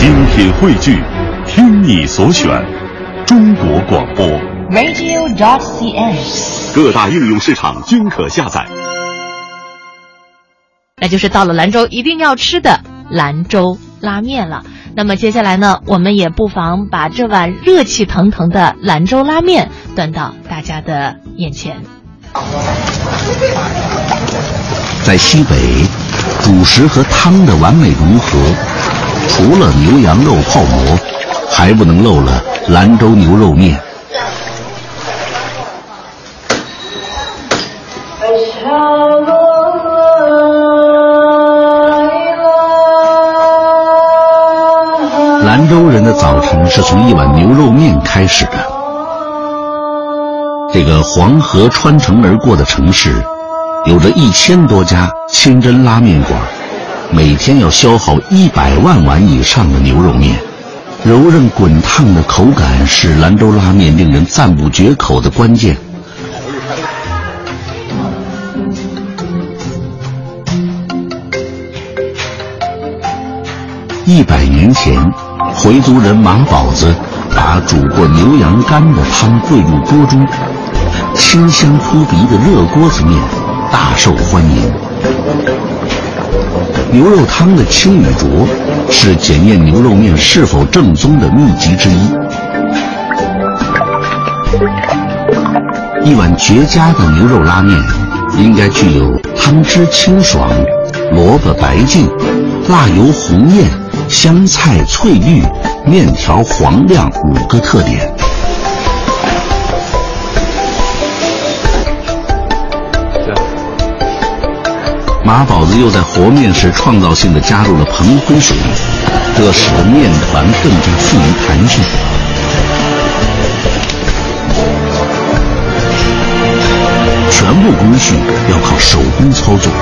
精品汇聚，听你所选，中国广播。radio.dot.cn，各大应用市场均可下载。那就是到了兰州一定要吃的兰州拉面了。那么接下来呢，我们也不妨把这碗热气腾腾的兰州拉面端到大家的眼前。在西北，主食和汤的完美融合，除了牛羊肉泡馍，还不能漏了兰州牛肉面。兰州人的早晨是从一碗牛肉面开始的。这个黄河穿城而过的城市，有着一千多家清真拉面馆，每天要消耗一百万碗以上的牛肉面。柔韧滚烫的口感是兰州拉面令人赞不绝口的关键。一百年前，回族人马宝子把煮过牛羊肝的汤兑入锅中，清香扑鼻的热锅子面大受欢迎。牛肉汤的清与浊是检验牛肉面是否正宗的秘籍之一。一碗绝佳的牛肉拉面，应该具有汤汁清爽、萝卜白净、辣油红艳、香菜翠绿、面条黄亮五个特点。马宝子又在和面时创造性的加入了蓬灰水，这使得面团更加富于弹性。全部工序要靠手工操作。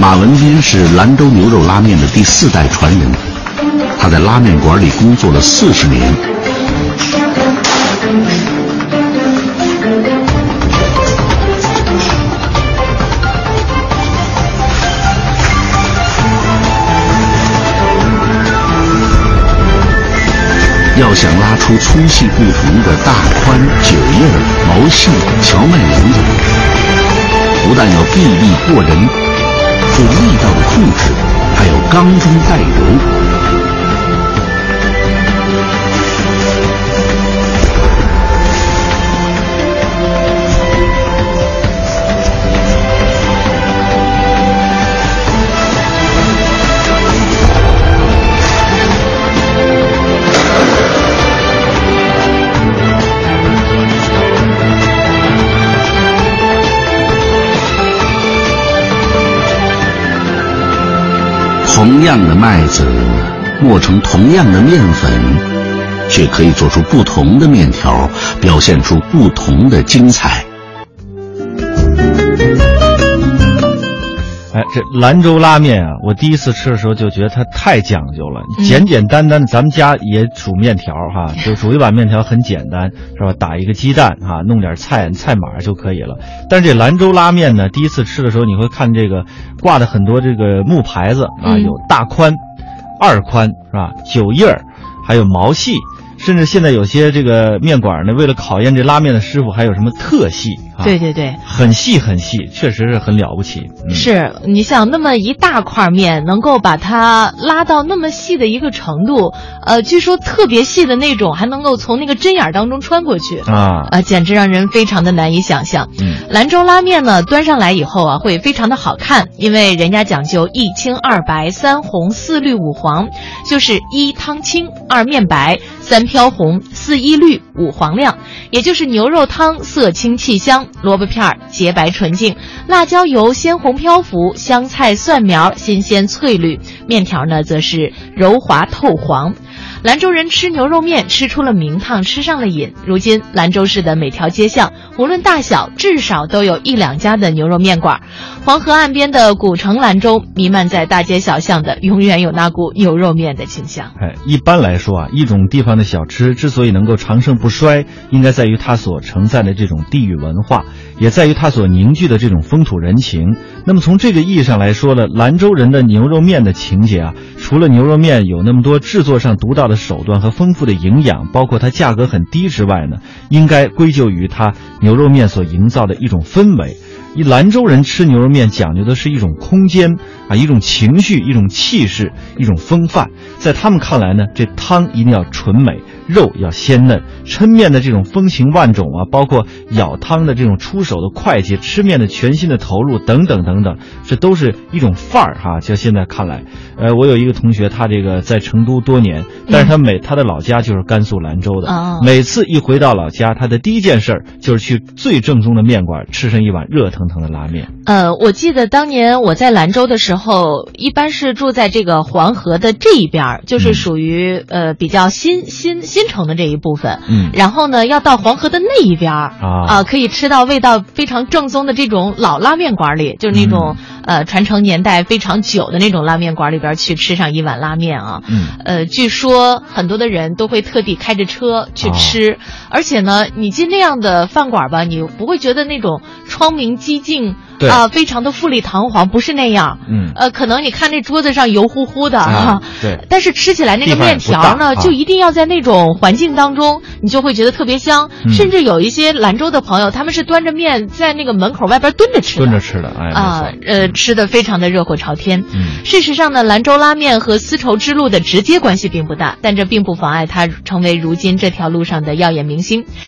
马文斌是兰州牛肉拉面的第四代传人，他在拉面馆里工作了四十年。想拉出粗细不同的大宽、九叶、毛细、荞麦瓤子，不但要臂力过人，对力道的控制还要刚中带柔。同样的麦子磨成同样的面粉，却可以做出不同的面条，表现出不同的精彩。哎，这兰州拉面啊，我第一次吃的时候就觉得它太讲究了，简简单单，咱们家也煮面条哈，就煮一碗面条很简单，是吧？打一个鸡蛋哈，弄点菜菜码就可以了。但是这兰州拉面呢，第一次吃的时候，你会看这个挂的很多这个木牌子啊，嗯有大宽、二宽是吧？九叶儿，还有毛细。甚至现在有些这个面馆呢，为了考验这拉面的师傅，还有什么特细啊？对对对，很细很细，确实是很了不起。嗯、是你想那么一大块面，能够把它拉到那么细的一个程度，呃，据说特别细的那种，还能够从那个针眼儿当中穿过去啊，呃，简直让人非常的难以想象。嗯，兰州拉面呢，端上来以后啊，会非常的好看，因为人家讲究一清二白三红四绿五黄，就是一汤清，二面白，三飘红，四一绿，五黄亮，也就是牛肉汤色清气香，萝卜片儿洁白纯净，辣椒油鲜红漂浮，香菜蒜苗新鲜翠绿，面条呢则是柔滑透黄。兰州人吃牛肉面吃出了名堂，吃上了瘾。如今，兰州市的每条街巷，无论大小，至少都有一两家的牛肉面馆。黄河岸边的古城兰州，弥漫在大街小巷的，永远有那股牛肉面的清香。哎，一般来说啊，一种地方的小吃之所以能够长盛不衰，应该在于它所承载的这种地域文化，也在于它所凝聚的这种风土人情。那么从这个意义上来说呢，兰州人的牛肉面的情节啊，除了牛肉面有那么多制作上独到的手段和丰富的营养，包括它价格很低之外呢，应该归咎于它牛肉面所营造的一种氛围。一兰州人吃牛肉面讲究的是一种空间啊，一种情绪，一种气势，一种风范。在他们看来呢，这汤一定要纯美，肉要鲜嫩，抻面的这种风情万种啊，包括舀汤的这种出手的快捷，吃面的全新的投入等等等等，这都是一种范儿哈。就现在看来，呃，我有一个同学，他这个在成都多年，但是他每他的老家就是甘肃兰州的，每次一回到老家，他的第一件事就是去最正宗的面馆吃上一碗热腾。腾的拉面，呃，我记得当年我在兰州的时候，一般是住在这个黄河的这一边，就是属于呃比较新新新城的这一部分。嗯，然后呢，要到黄河的那一边啊，啊，可以吃到味道非常正宗的这种老拉面馆里，就是那种呃传承年代非常久的那种拉面馆里边去吃上一碗拉面啊。嗯，呃，据说很多的人都会特地开着车去吃，而且呢，你进那样的饭馆吧，你不会觉得那种窗明几。净啊，非常的富丽堂皇，不是那样。嗯，呃，可能你看那桌子上油乎乎的哈，对。但是吃起来那个面条呢，就一定要在那种环境当中，你就会觉得特别香。甚至有一些兰州的朋友，他们是端着面在那个门口外边蹲着吃，蹲着吃的，哎，啊，呃，吃的非常的热火朝天。嗯，事实上呢，兰州拉面和丝绸之路的直接关系并不大，但这并不妨碍它成为如今这条路上的耀眼明星。